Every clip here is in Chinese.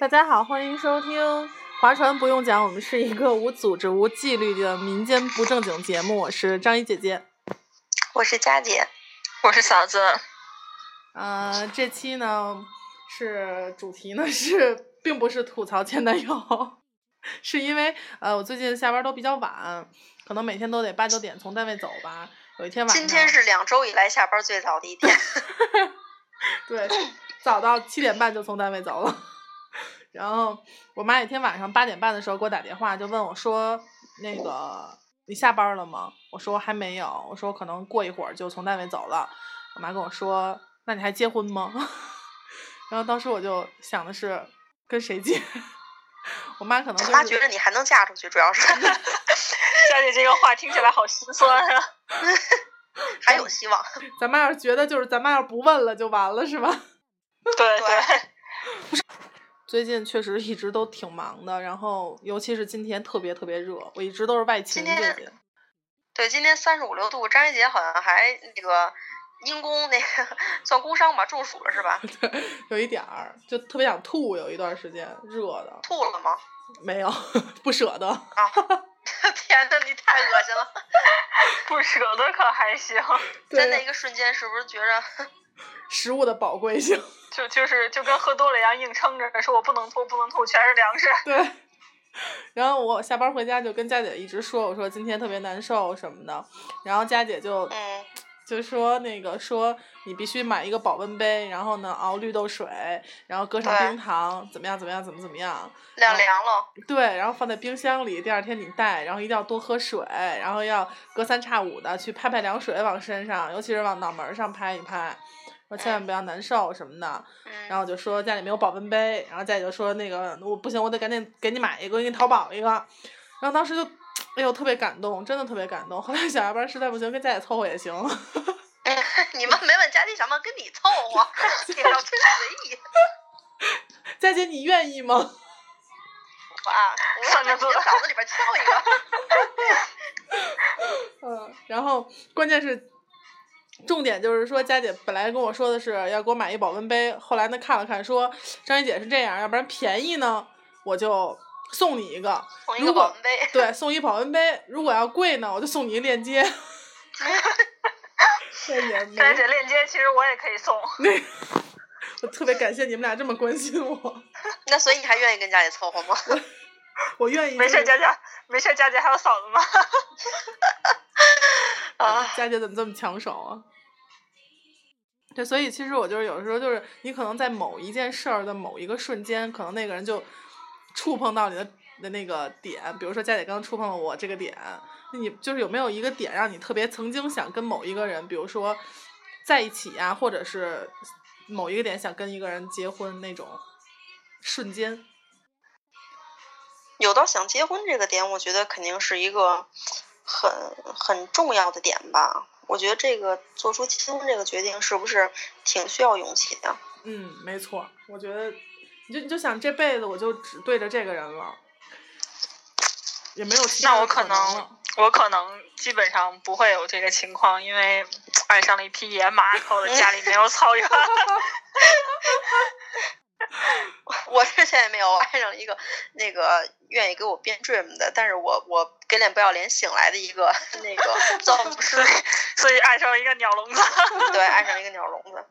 大家好，欢迎收听《划船不用讲》，我们是一个无组织、无纪律的民间不正经节目。我是张一姐姐，我是佳姐，我是嫂子。呃，这期呢是主题呢是，并不是吐槽前男友，是因为呃我最近下班都比较晚，可能每天都得八九点从单位走吧。有一天晚上，今天是两周以来下班最早的一天。对，早到七点半就从单位走了。然后我妈有天晚上八点半的时候给我打电话，就问我说：“那个你下班了吗？”我说：“还没有。”我说：“可能过一会儿就从单位走了。”我妈跟我说：“那你还结婚吗？” 然后当时我就想的是跟谁结？我妈可能她觉得你还能嫁出去，主要是。小姐这个话听起来好心酸啊。还有希望。咱妈要是觉得就是咱妈要不问了就完了是吧？对对。最近确实一直都挺忙的，然后尤其是今天特别特别热，我一直都是外勤姐姐。对，今天三十五六度，张一杰好像还那个因公那个算工伤吧，中暑了是吧？对，有一点儿，就特别想吐，有一段时间热的。吐了吗？没有，不舍得。啊！天呐，你太恶心了！不舍得可还行，在那一个瞬间，是不是觉着食物的宝贵性？就就是就跟喝多了一样，硬撑着说“我不能吐，不能吐”，全是粮食。对。然后我下班回家就跟佳姐一直说，我说今天特别难受什么的。然后佳姐就就说那个说你必须买一个保温杯，然后呢熬绿豆水，然后搁上冰糖，怎么样怎么样怎么怎么样。晾凉了。对，然后放在冰箱里，第二天你带，然后一定要多喝水，然后要隔三差五的去拍拍凉水往身上，尤其是往脑门上拍一拍。说千万不要难受什么的，然后我就说家里没有保温杯，然后家里就说那个我不行，我得赶紧给你买一个，给你淘宝一个。然后当时就，哎呦特别感动，真的特别感动。后来想要不然实在不行跟家里凑合也行。你们没问佳姐想不想跟你凑合？你要真随意。佳姐你愿意吗？我啊，我在你的脑子里边敲一个。嗯，然后关键是。重点就是说，佳姐本来跟我说的是要给我买一保温杯，后来呢看了看，说张一姐是这样，要不然便宜呢，我就送你一个。送一个保温杯。对，送一保温杯。如果要贵呢，我就送你一链接。佳姐链接其实我也可以送。那我特别感谢你们俩这么关心我。那所以你还愿意跟佳姐凑合吗？我愿意。没事，佳佳，没事，佳姐还有嫂子吗？啊，佳姐怎么这么抢手啊？对，所以其实我就是有时候就是你可能在某一件事儿的某一个瞬间，可能那个人就触碰到你的的那个点，比如说佳姐刚刚触碰了我这个点，那你就是有没有一个点让你特别曾经想跟某一个人，比如说在一起呀，或者是某一个点想跟一个人结婚那种瞬间？有到想结婚这个点，我觉得肯定是一个。很很重要的点吧，我觉得这个做出结婚这个决定是不是挺需要勇气的？嗯，没错，我觉得你就你就想这辈子我就只对着这个人了，也没有其他那我可能我可能基本上不会有这个情况，因为爱上了一匹野马，后的家里没有草原。我之前也没有爱上一个那个愿意给我编 dream 的，但是我我给脸不要脸醒来的一个那个 造梦师，所以爱上了一个鸟笼子。对，爱上一个鸟笼子。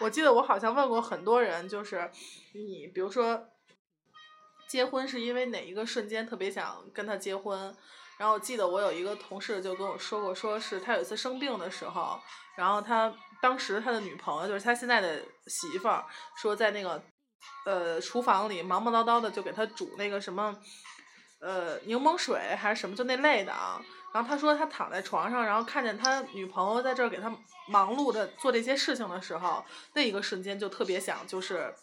我记得我好像问过很多人，就是你比如说结婚是因为哪一个瞬间特别想跟他结婚？然后我记得我有一个同事就跟我说过，说是他有一次生病的时候，然后他当时他的女朋友就是他现在的媳妇儿，说在那个呃厨房里忙忙叨叨的就给他煮那个什么呃柠檬水还是什么就那类的啊。然后他说他躺在床上，然后看见他女朋友在这儿给他忙碌的做这些事情的时候，那一个瞬间就特别想就是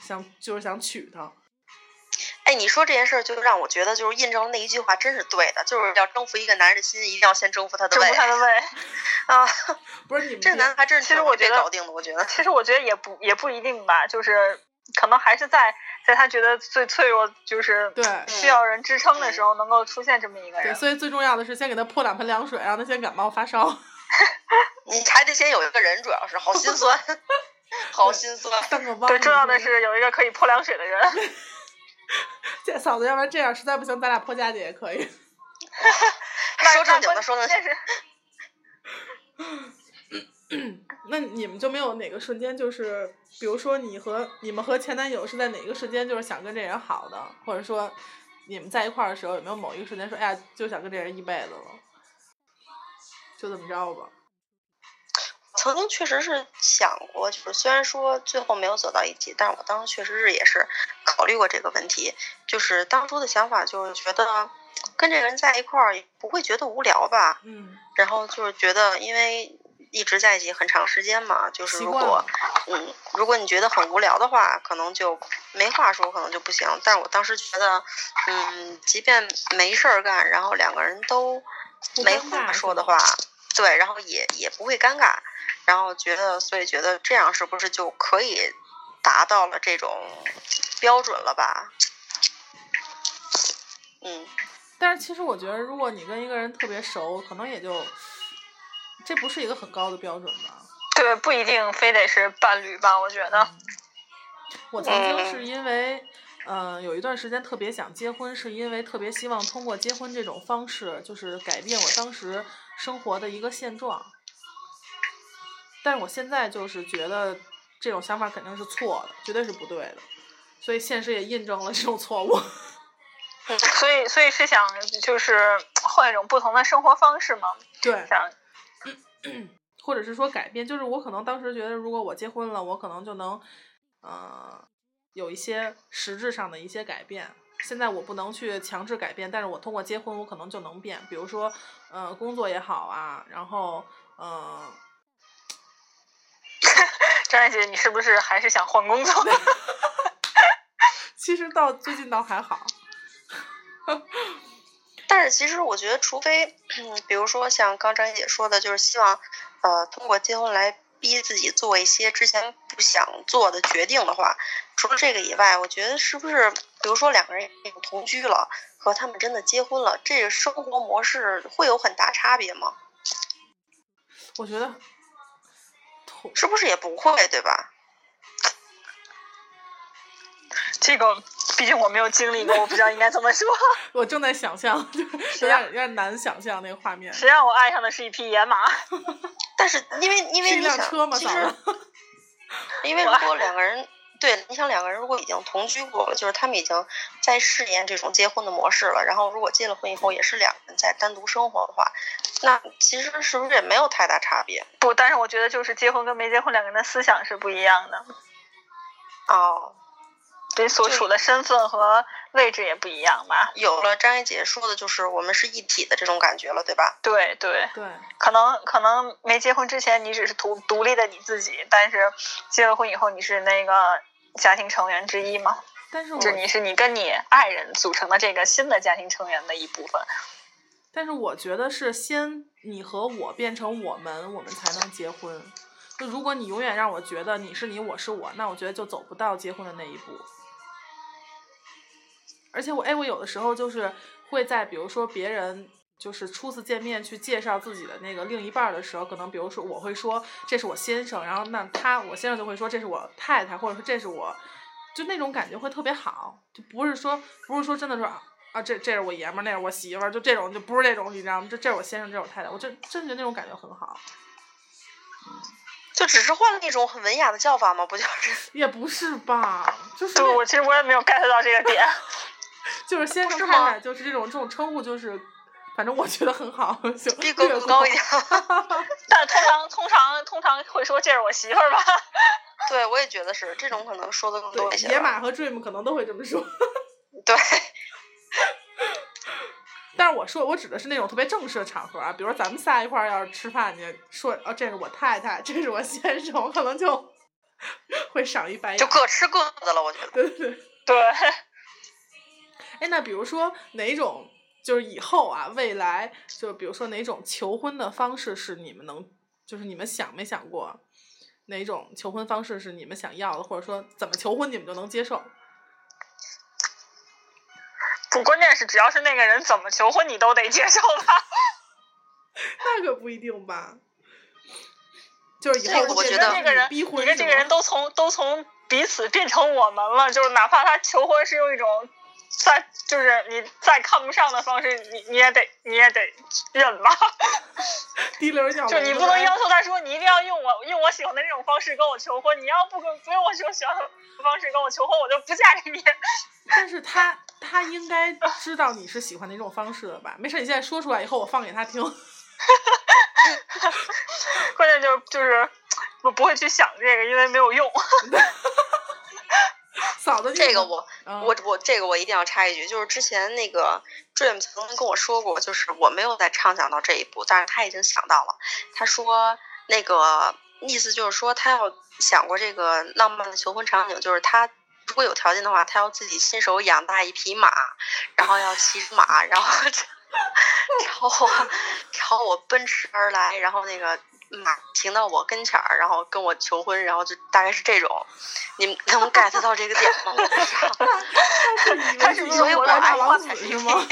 想就是想娶她。哎，你说这件事儿，就让我觉得就是印证了那一句话，真是对的，就是要征服一个男人的心，一定要先征服他的胃。征服他的胃啊！不是你们这男的还真是其实我觉得搞定的，我觉得。其实我觉得也不也不一定吧，就是可能还是在在他觉得最脆弱，就是对需要人支撑的时候，能够出现这么一个人。对，所以最重要的是先给他泼两盆凉水，让他先感冒发烧。你还得先有一个人，主要是好心酸。好心酸。对，重要的是有一个可以泼凉水的人。这嫂子，要不然这样实在不行，咱俩泼佳姐也可以。说正经的，说正经。那你们就没有哪个瞬间，就是比如说你和你们和前男友是在哪个瞬间，就是想跟这人好的，或者说你们在一块儿的时候，有没有某一个瞬间说，哎呀，就想跟这人一辈子了？就这么着吧。曾经确实是想过，就是虽然说最后没有走到一起，但是我当时确实是也是考虑过这个问题。就是当初的想法就是觉得跟这个人在一块儿不会觉得无聊吧？嗯。然后就是觉得，因为一直在一起很长时间嘛，就是如果嗯，如果你觉得很无聊的话，可能就没话说，可能就不行。但是我当时觉得，嗯，即便没事儿干，然后两个人都没话说的话，对，然后也也不会尴尬。然后觉得，所以觉得这样是不是就可以达到了这种标准了吧？嗯。但是其实我觉得，如果你跟一个人特别熟，可能也就这不是一个很高的标准吧？对，不一定非得是伴侣吧？我觉得。我曾经是因为，嗯，有一段时间特别想结婚，是因为特别希望通过结婚这种方式，就是改变我当时生活的一个现状。但是我现在就是觉得这种想法肯定是错的，绝对是不对的，所以现实也印证了这种错误。所以，所以是想就是换一种不同的生活方式吗？对。想，或者是说改变，就是我可能当时觉得，如果我结婚了，我可能就能，呃，有一些实质上的一些改变。现在我不能去强制改变，但是我通过结婚，我可能就能变。比如说，呃，工作也好啊，然后，嗯。张爱姐，你是不是还是想换工作？其实到最近倒还好，但是其实我觉得，除非，比如说像刚张姐说的，就是希望，呃，通过结婚来逼自己做一些之前不想做的决定的话，除了这个以外，我觉得是不是，比如说两个人同居了，和他们真的结婚了，这个生活模式会有很大差别吗？我觉得。是不是也不会，对吧？这个毕竟我没有经历过，我不知道应该怎么说。我正在想象，有点有点难想象那个画面。谁让我爱上的是一匹野马？但是因为因为你想，其 实因为如果两个人。对，你想两个人如果已经同居过了，就是他们已经在试验这种结婚的模式了。然后如果结了婚以后也是两个人在单独生活的话，那其实是不是也没有太大差别？不，但是我觉得就是结婚跟没结婚两个人的思想是不一样的。哦，对，所处的身份和位置也不一样吧？有了张一姐说的就是我们是一体的这种感觉了，对吧？对对对，可能可能没结婚之前你只是独独立的你自己，但是结了婚以后你是那个。家庭成员之一嘛？但是就你是你跟你爱人组成的这个新的家庭成员的一部分。但是我觉得是先你和我变成我们，我们才能结婚。就如果你永远让我觉得你是你，我是我，那我觉得就走不到结婚的那一步。而且我哎，我有的时候就是会在比如说别人就是初次见面去介绍自己的那个另一半的时候，可能比如说我会说这是我先生，然后那他我先生就会说这是我太太，或者说这是我，就那种感觉会特别好，就不是说不是说真的说啊这这是我爷们儿，那是我媳妇儿，就这种就不是这种，你知道吗？这这是我先生，这是我太太，我真真觉得那种感觉很好。就只是换了那种很文雅的叫法吗？不就是？也不是吧，就是我其实我也没有 get 到这个点。就是先生太太，就是这种这种称呼，就是反正我觉得很好，就逼格更高一点。但通常通常通常会说这是我媳妇儿吧？对，我也觉得是这种可能说的更多一些。野马和 Dream 可能都会这么说。对。但是我说我指的是那种特别正式的场合啊，比如说咱们仨一块儿要是吃饭去，说哦这是我太太，这是我先生，我可能就会赏一白眼。就各吃各的了，我觉得。对对对。对。哎，那比如说哪种就是以后啊，未来就比如说哪种求婚的方式是你们能，就是你们想没想过，哪种求婚方式是你们想要的，或者说怎么求婚你们就能接受？不，关键是只要是那个人怎么求婚，你都得接受吧？那可不一定吧。就是以后我觉得这个人，逼婚，你跟这个人都从都从彼此变成我们了，就是哪怕他求婚是用一种。再就是你再看不上的方式，你你也得你也得忍吧。滴溜儿就你不能要求他说你一定要用我用我喜欢的那种方式跟我求婚，你要不跟不用我喜欢的方式跟我求婚，我就不嫁给你。但是他他应该知道你是喜欢哪种方式的吧？没事，你现在说出来以后，我放给他听。关键就就是我不会去想这个，因为没有用。嫂子，这个我我我这个我一定要插一句，就是之前那个 Dream 曾经跟我说过，就是我没有再畅想到这一步，但是他已经想到了。他说那个意思就是说，他要想过这个浪漫的求婚场景，就是他如果有条件的话，他要自己亲手养大一匹马，然后要骑着马，然后朝 我朝我奔驰而来，然后那个。马停到我跟前儿，然后跟我求婚，然后就大概是这种，你们能 get 到这个点吗？他是所以我爱王子是吗？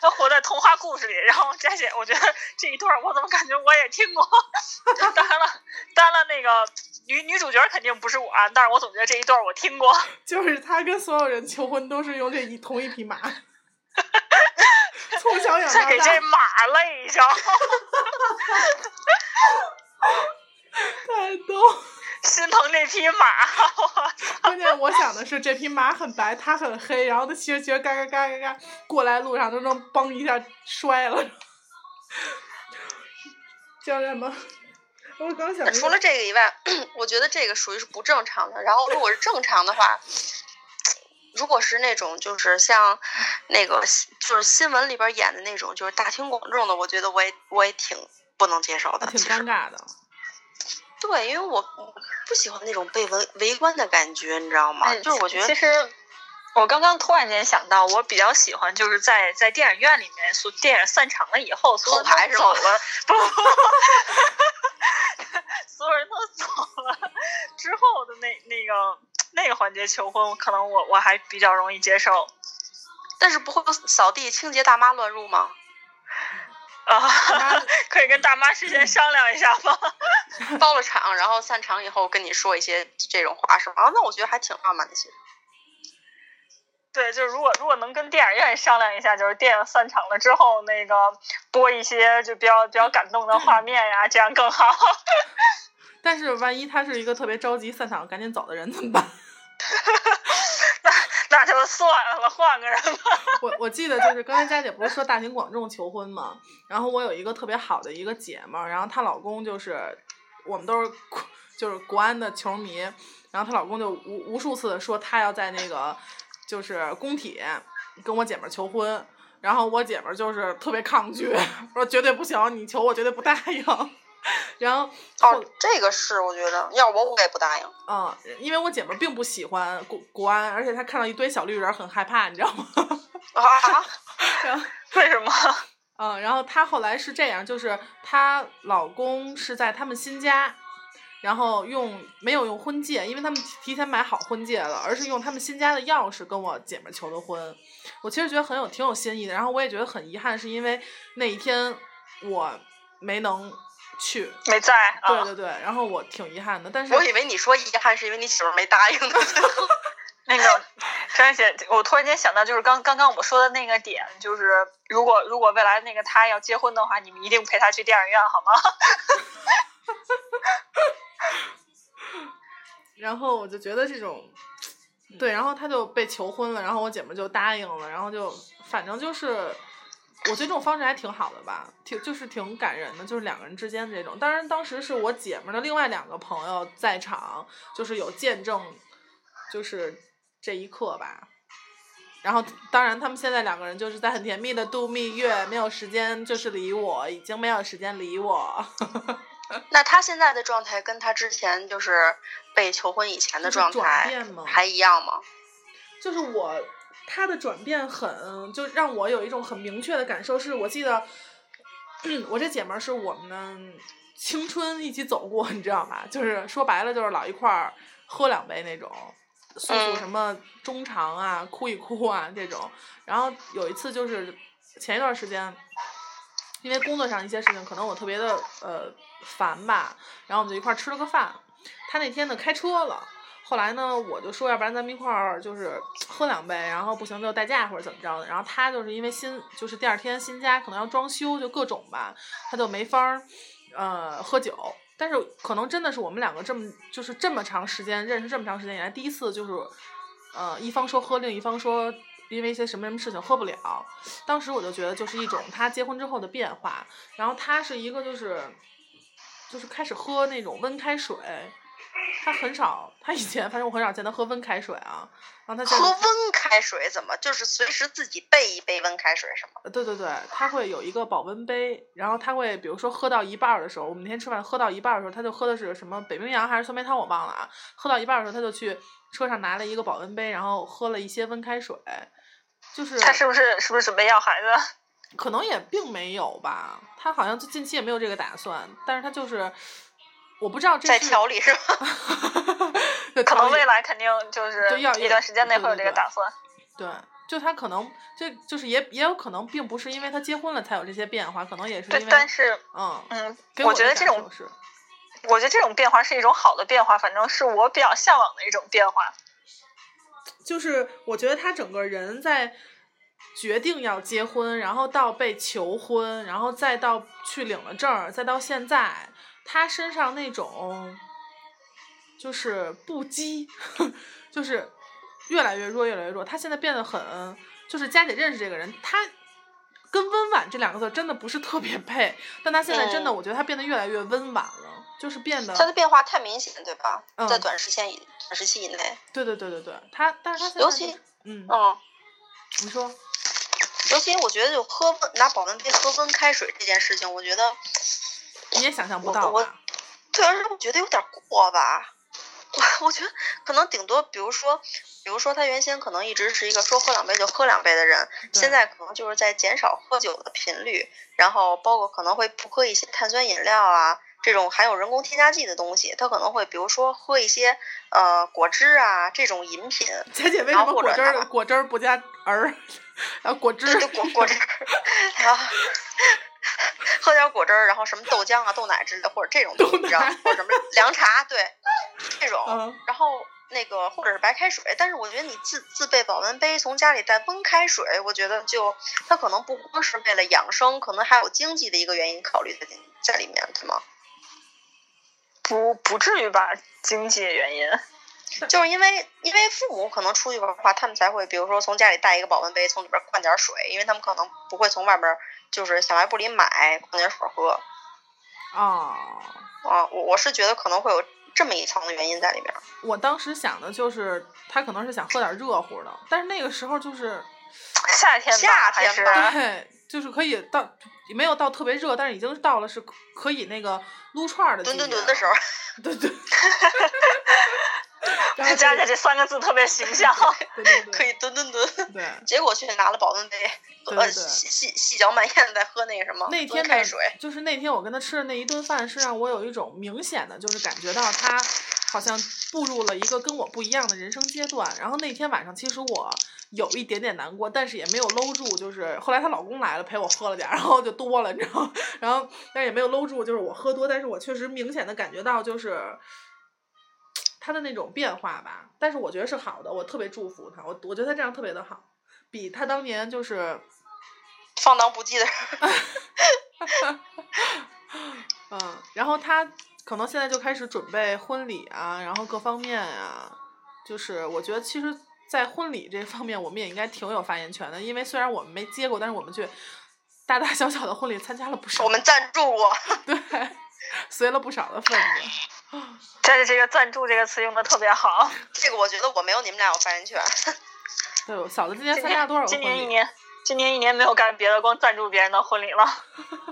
他活在童话故事里。然后佳姐，我觉得这一段我怎么感觉我也听过？当然了，当然了，那个女女主角肯定不是我，但是我总觉得这一段我听过。就是他跟所有人求婚都是用这一同一匹马。从小养再给这马累上，太逗，心疼这匹马。关键我想的是，这匹马很白，它很黑，然后它骑着骑着嘎嘎嘎嘎嘎过来，路上都能嘣一下摔了。教练们，我刚想。除了这个以外，我觉得这个属于是不正常的。然后，如果是正常的话。如果是那种就是像那个就是新闻里边演的那种就是大庭广众的，我觉得我也我也挺不能接受的，挺尴尬的。对，因为我不喜欢那种被围围观的感觉，你知道吗？就是我觉得其实我刚刚突然间想到，我比较喜欢就是在在电影院里面，所电影散场了以后，所有人都走了，不，所有人都走了之后的那那个。那个环节求婚，可能我我还比较容易接受，但是不会扫地清洁大妈乱入吗？啊，可以跟大妈事先商量一下吗？包了场，然后散场以后跟你说一些这种话是吗？啊，那我觉得还挺浪漫的，其实。对，就是如果如果能跟电影院商量一下，就是电影散场了之后，那个播一些就比较比较感动的画面呀，这样更好。但是万一他是一个特别着急散场赶紧走的人怎么办？那那就算了，换个人吧。我我记得就是刚才佳姐不是说大庭广众求婚吗？然后我有一个特别好的一个姐们儿，然后她老公就是我们都是就是国安的球迷，然后她老公就无无数次的说他要在那个就是工体跟我姐们儿求婚，然后我姐们儿就是特别抗拒，说绝对不行，你求我绝对不答应。然后哦，这个是我觉得，要我我也不答应。嗯，因为我姐们并不喜欢国国安，而且她看到一堆小绿人很害怕，你知道吗？啊？为什么？嗯，然后她后来是这样，就是她老公是在他们新家，然后用没有用婚戒，因为他们提前买好婚戒了，而是用他们新家的钥匙跟我姐们求的婚。我其实觉得很有挺有新意的，然后我也觉得很遗憾，是因为那一天我没能。去没在，对对对，然后我挺遗憾的，但是我以为你说遗憾是因为你媳妇没答应呢。那个张姐，我突然间想到，就是刚刚刚我们说的那个点，就是如果如果未来那个他要结婚的话，你们一定陪他去电影院好吗？然后我就觉得这种，对，然后他就被求婚了，然后我姐们就答应了，然后就反正就是。我觉得这种方式还挺好的吧，挺就是挺感人的，就是两个人之间的这种。当然，当时是我姐们儿的另外两个朋友在场，就是有见证，就是这一刻吧。然后，当然他们现在两个人就是在很甜蜜的度蜜月，没有时间就是理我，已经没有时间理我。那他现在的状态跟他之前就是被求婚以前的状态还一样吗？就是我。他的转变很，就让我有一种很明确的感受，是我记得，我这姐们儿是我们青春一起走过，你知道吗？就是说白了，就是老一块儿喝两杯那种，诉诉什么衷肠啊，哭一哭啊这种。然后有一次就是前一段时间，因为工作上一些事情，可能我特别的呃烦吧，然后我们就一块儿吃了个饭。他那天呢开车了，后来呢我就说，要不然咱们一块儿就是喝两杯，然后不行就代驾或者怎么着的。然后他就是因为新就是第二天新家可能要装修，就各种吧，他就没法儿呃喝酒。但是可能真的是我们两个这么就是这么长时间认识这么长时间以来第一次就是，呃一方说喝，另一方说。因为一些什么什么事情喝不了，当时我就觉得就是一种他结婚之后的变化，然后他是一个就是，就是开始喝那种温开水，他很少，他以前反正我很少见他喝温开水啊，然后他喝温开水怎么就是随时自己备一杯温开水是吗？呃对对对，他会有一个保温杯，然后他会比如说喝到一半儿的时候，我们那天吃饭喝到一半儿的时候，他就喝的是什么北冰洋还是酸梅汤我忘了啊，喝到一半儿的时候他就去车上拿了一个保温杯，然后喝了一些温开水，就是他是不是是不是准备要孩子？可能也并没有吧，他好像近期也没有这个打算，但是他就是我不知道这在调理是吧？对可能未来肯定就是一段时间内会有这个打算。对，就他可能这就是也也有可能并不是因为他结婚了才有这些变化，可能也是因对为，但是嗯，嗯，给我觉得这种是我觉得这种变化是一种好的变化，反正是我比较向往的一种变化。就是我觉得他整个人在决定要结婚，然后到被求婚，然后再到去领了证儿，再到现在，他身上那种就是不羁，就是越来越弱，越来越弱。他现在变得很，就是佳姐认识这个人，他。跟温婉这两个字真的不是特别配，但他现在真的，嗯我觉得他变得越来越温婉了，就是变得，他的变化太明显，对吧？嗯在短时间以短时期以内，对对对对对，他，但是他现在尤其就是，嗯，嗯，你说，尤其我觉得就喝温拿保温杯喝温开水这件事情，我觉得你也想象不到吧？对，而且我觉得有点过吧。我我觉得可能顶多，比如说，比如说他原先可能一直是一个说喝两杯就喝两杯的人，现在可能就是在减少喝酒的频率，然后包括可能会不喝一些碳酸饮料啊，这种含有人工添加剂的东西，他可能会比如说喝一些呃果汁啊这种饮品，姐姐为什么果汁儿果汁儿不加儿，然 后果汁对对果果汁儿，然后 喝点果汁儿，然后什么豆浆啊、豆奶之类的，或者这种豆东西，你知道奶，或者什么凉茶，对，这种。嗯，然后那个或者是白开水，但是我觉得你自自备保温杯，从家里带温开水，我觉得就它可能不光是为了养生，可能还有经济的一个原因考虑在在里面，对吗？不不至于吧，经济原因。就是因为因为父母可能出去玩的话，他们才会比如说从家里带一个保温杯，从里边灌点水，因为他们可能不会从外边就是小卖部里买矿泉水喝。哦，啊，我我是觉得可能会有这么一层的原因在里面。我当时想的就是他可能是想喝点热乎的，但是那个时候就是 夏天吧夏还是天吧对，就是可以到没有到特别热，但是已经到了是可可以那个撸串儿的季蹲节蹲蹲的时候，对对。然后佳就佳这三个字特别形象。对对对，可以蹲蹲蹲。对。结果去拿了保温杯，呃，对对对细细细嚼慢咽在喝那个什么那天开水。就是那天我跟他吃的那一顿饭，是让我有一种明显的，就是感觉到他好像步入了一个跟我不一样的人生阶段。然后那天晚上，其实我有一点点难过，但是也没有搂住，就是后来她老公来了陪我喝了点儿，然后就多了，你知道吗？然后但是也没有搂住，就是我喝多，但是我确实明显的感觉到就是。他的那种变化吧，但是我觉得是好的，我特别祝福他，我我觉得他这样特别的好，比他当年就是放荡不羁的，嗯，然后他可能现在就开始准备婚礼啊，然后各方面啊，就是我觉得其实，在婚礼这方面，我们也应该挺有发言权的，因为虽然我们没接过，但是我们去大大小小的婚礼参加了不少，我们赞助过。对，随了不少的份子。但是这个赞助这个词用的特别好。这个我觉得我没有你们俩有发言权。对，嫂子今年参加多少个今婚礼？年一年，今年一年没有干别的，光赞助别人的婚礼了。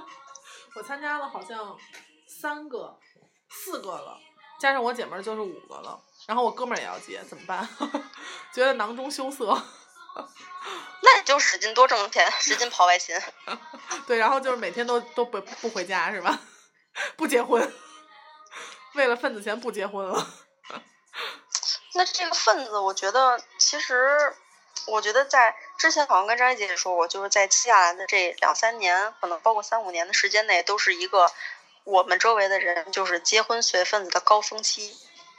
我参加了好像三个、四个了，加上我姐们儿就是五个了。然后我哥们儿也要结，怎么办？觉得囊中羞涩。那你就使劲多挣钱，使劲跑外勤。对，然后就是每天都都不不回家是吧？不结婚，为了份子钱不结婚了。那这个份子，我觉得其实，我觉得在之前好像跟张姐姐说过，就是在接下来的这两三年，可能包括三五年的时间内，都是一个我们周围的人就是结婚随份子的高峰期。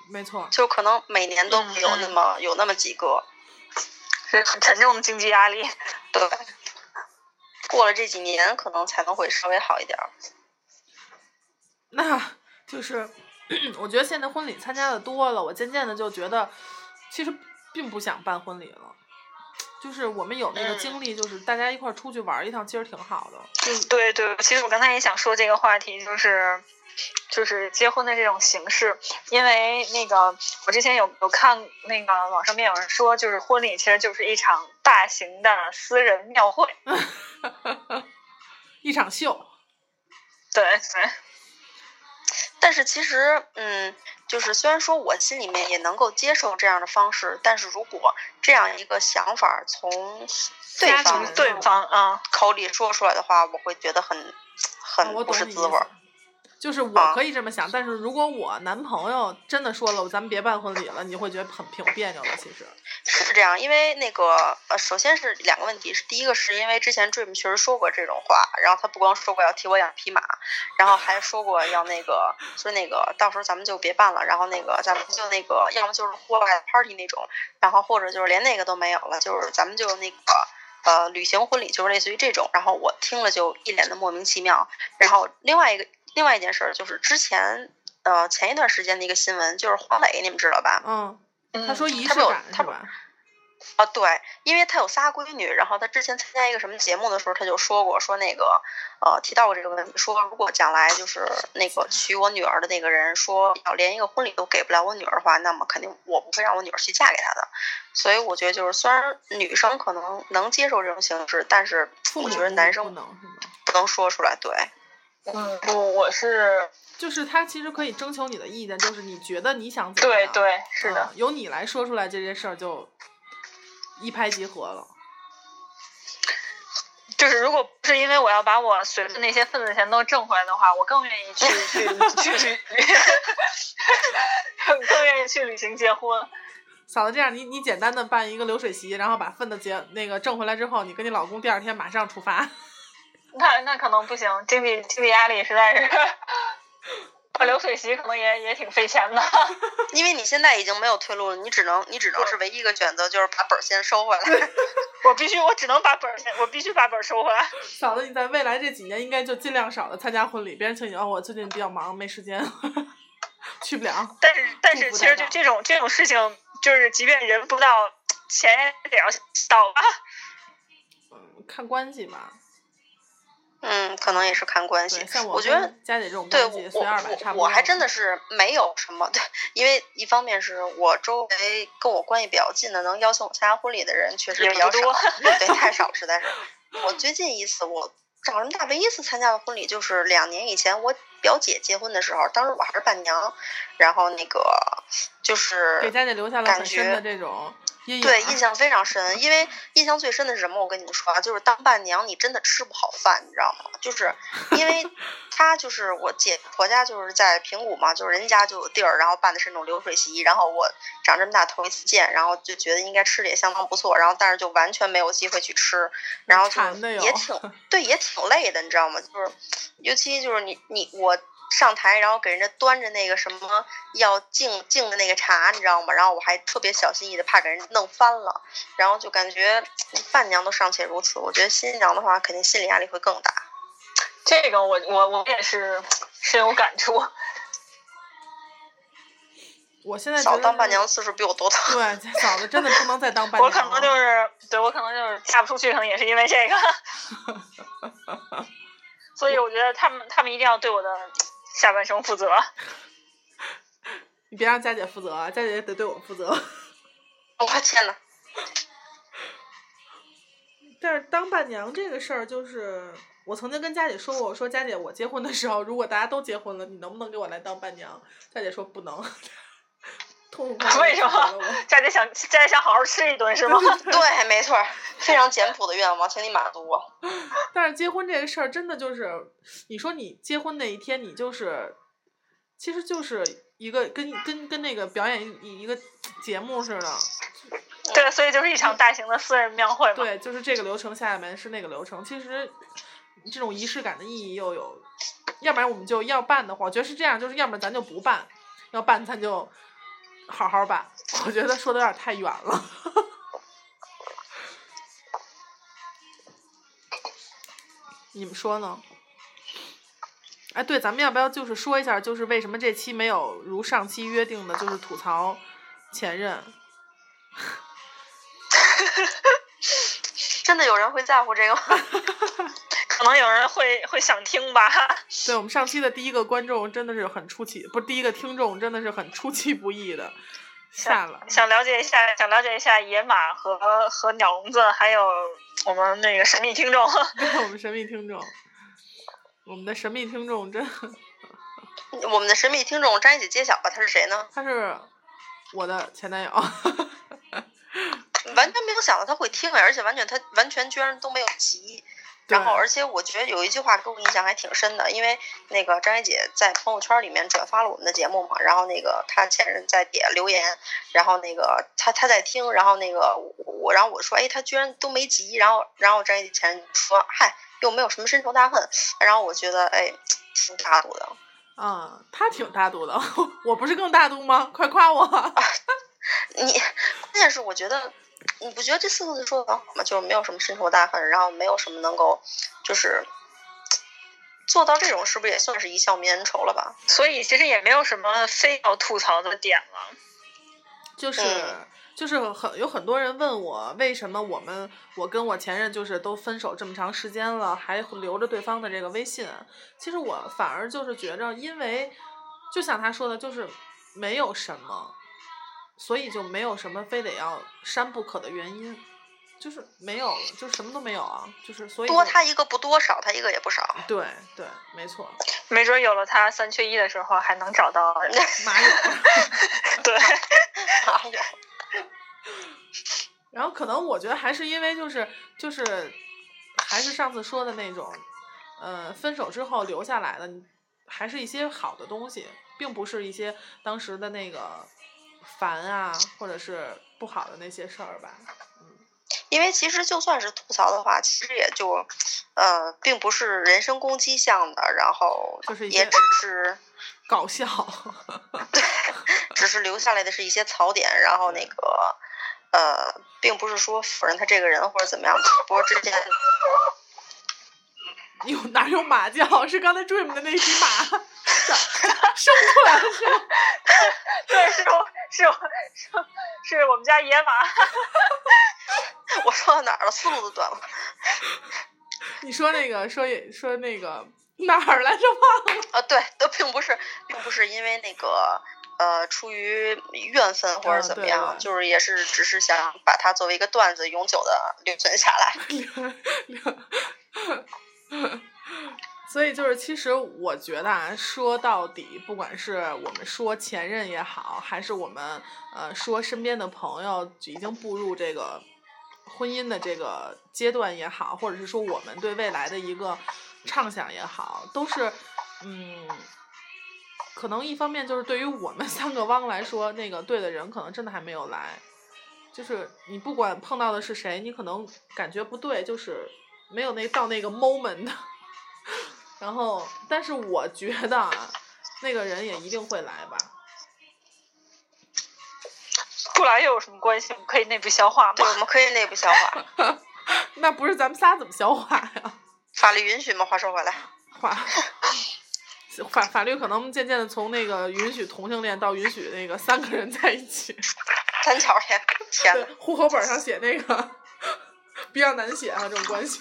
没错。就可能每年都会有那么有那么几个，是很沉重的经济压力。对。过了这几年，可能才能会稍微好一点儿。那就是，我觉得现在婚礼参加的多了，我渐渐的就觉得，其实并不想办婚礼了。就是我们有那个经历，就是大家一块儿出去玩一趟，其实挺好的。对对，其实我刚才也想说这个话题，就是。就是结婚的这种形式，因为那个我之前有有看那个网上面有人说，就是婚礼其实就是一场大型的私人庙会，一场秀。对对。但是其实，嗯，就是虽然说我心里面也能够接受这样的方式，但是如果这样一个想法从对方对方啊口里说出来的话，我会觉得很很不是滋味儿。就是我可以这么想，但是如果我男朋友真的说了，咱们别办婚礼了，你会觉得很挺别扭的。其实是这样，因为那个呃，首先是两个问题，是第一个是因为之前 Dream 确实说过这种话，然后他不光说过要替我养匹马，然后还说过要那个说那个到时候咱们就别办了，然后那个咱们就那个要么就是户外 party 那种，然后或者就是连那个都没有了，就是咱们就那个呃旅行婚礼，就是类似于这种。然后我听了就一脸的莫名其妙。然后另外一个。另外一件事儿就是之前，呃，前一段时间的一个新闻，就是黄磊，你们知道吧？嗯，他说仪式感是吧？啊，对，因为他有仨闺女，然后他之前参加一个什么节目的时候，他就说过，说那个，呃，提到过这个问题，说如果将来就是那个娶我女儿的那个人，说要连一个婚礼都给不了我女儿的话，那么肯定我不会让我女儿去嫁给他的。所以我觉得就是虽然女生可能能接受这种形式，但是我觉得男生不能不能说出来，对。嗯，不，我是，就是他其实可以征求你的意见，就是你觉得你想怎么样？对对，是的，由你来说出来这件事儿就一拍即合了。就是如果不是因为我要把我随的那些份子钱都挣回来的话，我更愿意去 去去旅，更愿意去旅行结婚。嫂子，这样你你简单的办一个流水席，然后把份子结那个挣回来之后，你跟你老公第二天马上出发。那那可能不行，经济经济压力实在是，办流水席可能也也挺费钱的。因为你现在已经没有退路了，你只能你只能是唯一一个选择，就是把本儿先收回来。我必须，我只能把本儿先，我必须把本儿收回来。嫂子，你在未来这几年应该就尽量少的参加婚礼，别人请你哦，我最近比较忙，没时间，去不了。但是但是，其实就这种这种事情，就是即便人不到，钱也得要到吧。嗯，看关系吧。嗯，可能也是看关系。我觉得对我我我还真的是没有什么对，因为一方面是我周围跟我关系比较近的，能邀请我参加婚礼的人确实比较少，对，太少，实在是。我最近一次我长这么大唯一一次参加的婚礼，就是两年以前我表姐结婚的时候，当时我还是伴娘，然后那个就是给家里留下了很深的这种。对，印象非常深，因为印象最深的是什么？我跟你们说啊，就是当伴娘，你真的吃不好饭，你知道吗？就是 因为她就是我姐婆家就是在平谷嘛，就是人家就有地儿，然后办的是那种流水席，然后我长这么大头一次见，然后就觉得应该吃的也相当不错，然后但是就完全没有机会去吃，然后就也挺对，也挺累的，你知道吗？就是尤其就是你你我。上台，然后给人家端着那个什么要敬敬的那个茶，你知道吗？然后我还特别小心翼翼的，怕给人弄翻了。然后就感觉伴娘都尚且如此，我觉得新娘的话肯定心理压力会更大。这个我我我也是深有感触。我现在嫂当伴娘次数比我多多。对，嫂子真的不能再当 伴娘。我可能就是，对我可能就是嫁不出去，可能也是因为这个。所以我觉得他们他们一定要对我的。下半生负责，你别让佳姐负责啊！佳姐得对我负责。我天呐。但是当伴娘这个事儿，就是我曾经跟佳姐说过，我说佳姐，我结婚的时候，如果大家都结婚了，你能不能给我来当伴娘？佳姐说不能。为什么？佳姐想佳姐想好好吃一顿是吗？对，没错，非常简朴的愿望，请你满足我。但是结婚这个事儿，真的就是，你说你结婚那一天，你就是，其实就是一个跟跟跟那个表演一一个节目似的。对，所以就是一场大型的私人庙会嘛。对，就是这个流程，下面是那个流程。其实这种仪式感的意义又有，要不然我们就要办的话，我觉得是这样，就是要不然咱就不办，要办咱就好好吧。我觉得说的有点太远了。你们说呢？哎，对，咱们要不要就是说一下，就是为什么这期没有如上期约定的，就是吐槽前任？真的有人会在乎这个吗？可能有人会会想听吧。对我们上期的第一个观众真的是很出奇，不是第一个听众真的是很出其不意的下了。想了解一下，想了解一下野马和和鸟笼子，还有我们那个神秘听众。对，我们神秘听众，我们的神秘听众真。我们的神秘听众张一姐揭晓吧，他是谁呢？他是我的前男友。完全没有想到他会听，而且完全他完全居然都没有急。然后，而且我觉得有一句话给我印象还挺深的，因为那个张一姐在朋友圈里面转发了我们的节目嘛，然后那个她前任在底下留言，然后那个她她在听，然后那个我，然后我说，哎，她居然都没急，然后然后张一姐前任说，嗨，又没有什么深仇大恨，然后我觉得，哎，挺大度的。嗯，他挺大度的，我不是更大度吗？快夸我！你关键是我觉得。你不觉得这四个字说的很好吗？就是没有什么深仇大恨，然后没有什么能够，就是做到这种，是不是也算是一笑泯恩仇了吧？所以其实也没有什么非要吐槽的点了。就是就是很有很多人问我，为什么我们我跟我前任就是都分手这么长时间了，还留着对方的这个微信？其实我反而就是觉着，因为就像他说的，就是没有什么。所以就没有什么非得要删不可的原因，就是没有，就什么都没有啊，就是所以多他一个不多，少他一个也不少。对对，没错。没准有了他三缺一的时候，还能找到 马友。对，马友。然后可能我觉得还是因为就是就是还是上次说的那种，呃，分手之后留下来的还是一些好的东西，并不是一些当时的那个。烦啊，或者是不好的那些事儿吧，嗯，因为其实就算是吐槽的话，其实也就，呃，并不是人身攻击向的，然后就是也只是 搞笑，对，只是留下来的是一些槽点，然后那个，呃，并不是说否认他这个人或者怎么样，不过之前。有哪有马叫？是刚才 dream 的那匹马生出来了是吗？对，是我是我是是我们家野马。我说到哪儿了？速度都短了。你说那个说说那个哪儿来着忘了？啊，对，都并不是，并不是因为那个呃，出于怨愤或者怎么样，就是也是只是想把它作为一个段子永久的留存下来。所以就是，其实我觉得啊，说到底，不管是我们说前任也好，还是我们呃说身边的朋友已经步入这个婚姻的这个阶段也好，或者是说我们对未来的一个畅想也好，都是嗯，可能一方面就是对于我们 三个汪来说，那个对的人可能真的还没有来，就是你不管碰到的是谁，你可能感觉不对，就是。没有那到那个 moment，然后，但是我觉得啊那个人也一定会来吧。不来又有什么关系？我们可以内部消化吗？对，我们可以内部消化。那不是咱们仨怎么消化呀？法律允许吗？话说回来，法法法律可能渐渐的从那个允许同性恋到允许那个三个人在一起。三角恋，天呐，户口本上写那个。比较难写啊，这种关系，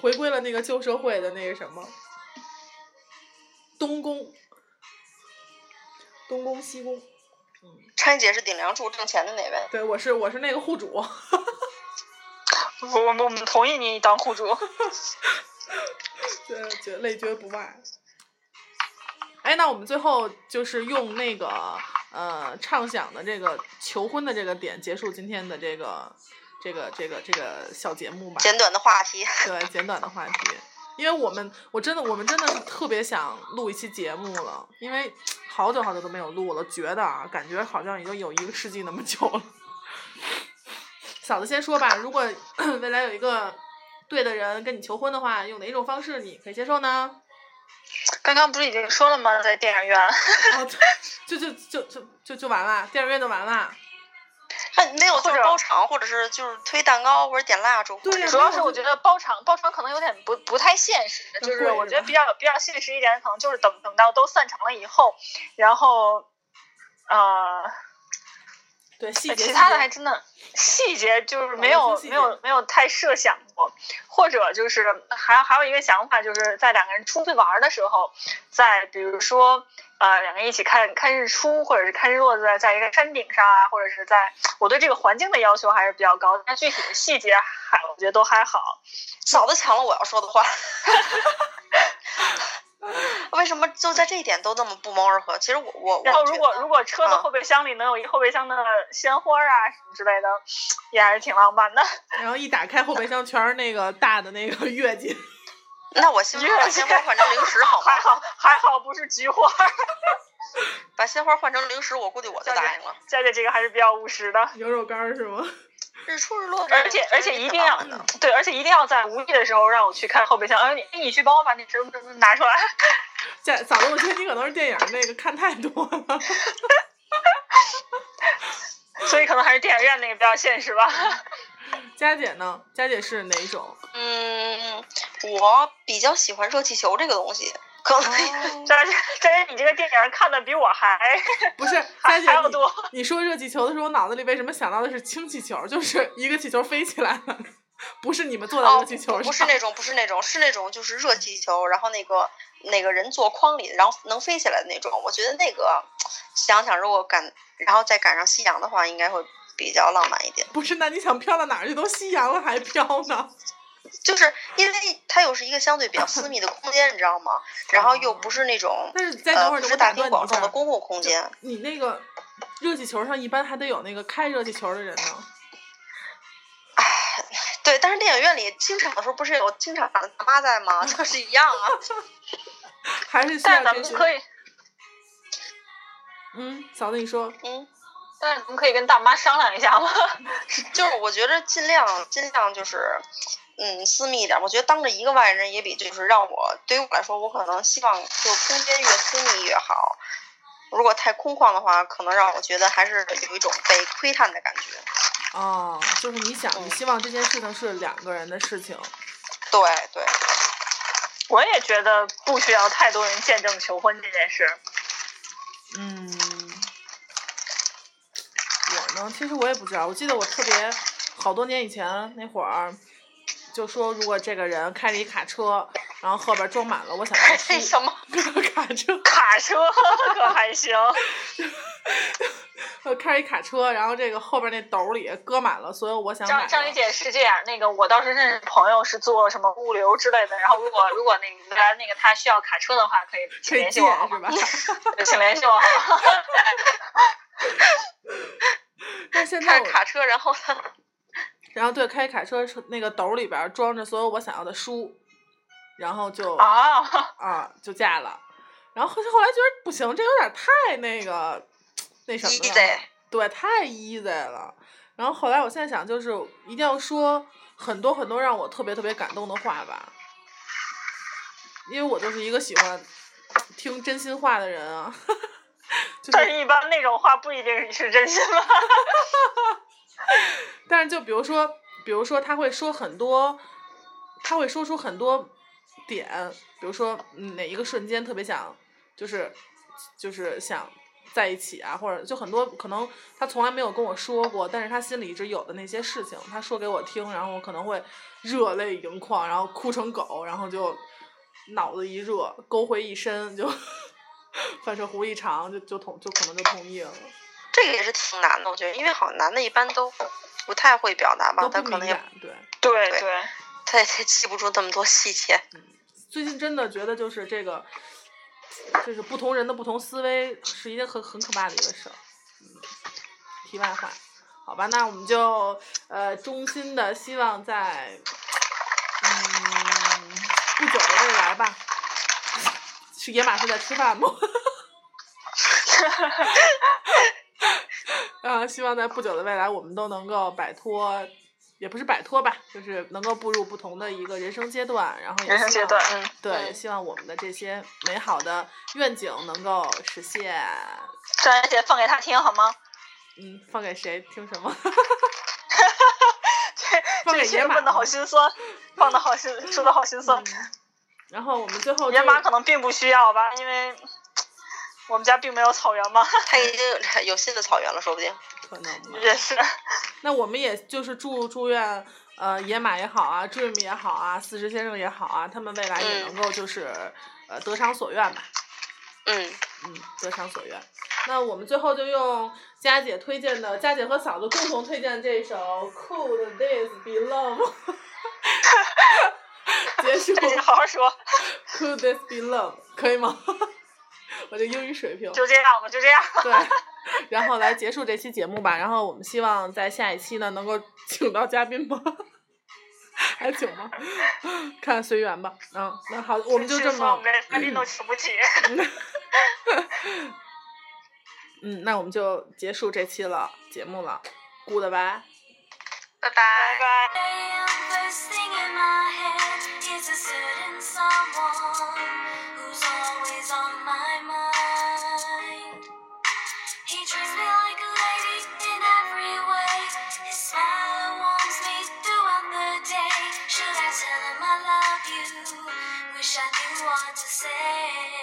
回归了那个旧社会的那个什么，东宫，东宫西宫，嗯，川姐是顶梁柱挣钱的那位，对，我是我是那个户主，我我我们同意你当户主，对，绝累觉不卖。哎，那我们最后就是用那个呃畅想的这个求婚的这个点结束今天的这个。这个这个这个小节目吧，简短的话题，对，简短的话题，因为我们我真的我们真的是特别想录一期节目了，因为好久好久都没有录了，觉得啊，感觉好像已经有一个世纪那么久了。嫂子先说吧，如果 未来有一个对的人跟你求婚的话，用哪一种方式你可以接受呢？刚刚不是已经说了吗？在电影院。哦，就就就就就就完了，电影院就完了。还没有就是包场，或者是就是推蛋糕或者点蜡烛。对，主要是我觉得包场包场可能有点不不太现实，就是我觉得比较比较现实一点，可能就是等等到都散场了以后，然后，呃。对，细节其他的还真的细节就是没有没有没有太设想过，或者就是还还有一个想法，就是在两个人出去玩的时候，在比如说呃两个人一起看看日出，或者是看日落，在在一个山顶上啊，或者是在我对这个环境的要求还是比较高，但具体的细节还我觉得都还好。嫂子抢了我要说的话。为什么就在这一点都那么不谋而合？其实我我然后如果如果车的后备箱里能有一后备箱的鲜花啊什么之类的，也还是挺浪漫的。然后一打开后备箱全是那个大的那个月季，那我先把鲜花换成零食好吗？还好还好不是菊花，把鲜花换成零食，我估计我就答应了。佳姐这个还是比较务实的，牛肉干是吗？日出日落，而且而且一定要对，而且一定要在无意的时候让我去看后备箱。哎，你你去帮我把那什么什么拿出来。这嫂子，我觉得你可能是电影那个看太多了，所以可能还是电影院那个比较现实吧。佳姐呢？佳姐是哪种？嗯，我比较喜欢热气球这个东西。可能但是 但是，你这个电影看的比我还不是还要多。你说热气球的时候，我脑子里为什么想到的是氢气球？就是一个气球飞起来了，不是你们坐在热气球上。不是那种，不是那种，是那种就是热气球，然后那个那个人坐筐里，然后能飞起来的那种。我觉得那个想想，如果赶，然后再赶上夕阳的话，应该会比较浪漫一点。不是，那你想飘到哪儿去？都夕阳了还飘呢？就是因为它又是一个相对比较私密的空间，你知道吗？然后又不是那种但是再等会儿不是大庭广众的公共空间。你那个热气球上一般还得有那个开热气球的人呢。唉，对，但是电影院里清场的时候不是有清场的大妈在吗？就是一样啊。还是但咱们可以。嗯，嫂子你说。嗯。但是咱们可以跟大妈商量一下吗？就是我觉得尽量尽量就是。嗯，私密一点，我觉得当着一个外人也比就是让我，对于我来说，我可能希望就空间越私密越好。如果太空旷的话，可能让我觉得还是有一种被窥探的感觉。哦，就是你想，你希望这件事情是两个人的事情。对对。我也觉得不需要太多人见证求婚这件事。嗯。我呢，其实我也不知道，我记得我特别好多年以前那会儿。就说如果这个人开着一卡车，然后后边装满了我想要的书，什么 卡车？卡车可还行。开着一卡车，然后这个后边那斗里搁满了所有我想买的。张张怡姐是这样，那个我倒是认识朋友是做什么物流之类的，然后如果如果那个来那个他需要卡车的话，可以请联系我是吧？请联系我好吗？但现在卡车，然后。然后对，开卡车那个斗里边装着所有我想要的书，然后就啊啊就嫁了。然后后后来觉得不行，这有点太那个那什么了，对，太 easy 了。然后后来我现在想，就是一定要说很多很多让我特别特别感动的话吧，因为我就是一个喜欢听真心话的人啊。但是，一般那种话不一定是真心话。但是，就比如说，比如说，他会说很多，他会说出很多点，比如说哪一个瞬间特别想，就是就是想在一起啊，或者就很多可能他从来没有跟我说过，但是他心里一直有的那些事情，他说给我听，然后我可能会热泪盈眶，然后哭成狗，然后就脑子一热，勾回一身，就反射弧一长，就就同就可能就同意了。这个也是挺难的，我觉得，因为好像男的一般都。不太会表达吧，他可能也对对对，他也记不住那么多细节。最近真的觉得就是这个，就是不同人的不同思维是一件很很可怕的一个事儿。题外话，好吧，那我们就呃衷心的希望在嗯不久的未来吧，去野马是在吃饭吗？啊，希望在不久的未来，我们都能够摆脱，也不是摆脱吧，就是能够步入不同的一个人生阶段，然后也人生阶段，嗯，对，嗯希望我们的这些美好的愿景能够实现。张小姐放给他听好吗？嗯，放给谁听什么？这 放给野马这期问的好心酸，放的好心，说的好心酸。嗯然后我们最后野就马可能并不需要吧，因为我们家并没有草原吗，他已经有 有新的草原了，说不定。可能吧。也是。那我们也就是祝祝愿，呃，野马也好啊，Dream 也好啊，四十先生也好啊，他们未来也能嗯够就是，呃，得偿所愿吧。嗯，嗯，得偿所愿。那我们最后就用佳姐推荐的，佳姐和嫂子共同推荐这首《Could This Be Love 》结束。这好好说，Could This Be Love 可以吗？我的英语水平。就这样吧，就这样。对，然后来结束这期节目吧。然后我们希望在下一期呢能够 请到嘉宾吧？还请吗？看随缘吧。嗯，那好，我们就这么是说我们，嘉宾都请不起。嗯，那我们就结束这期了节目了。Goodbye。拜拜。拜拜。say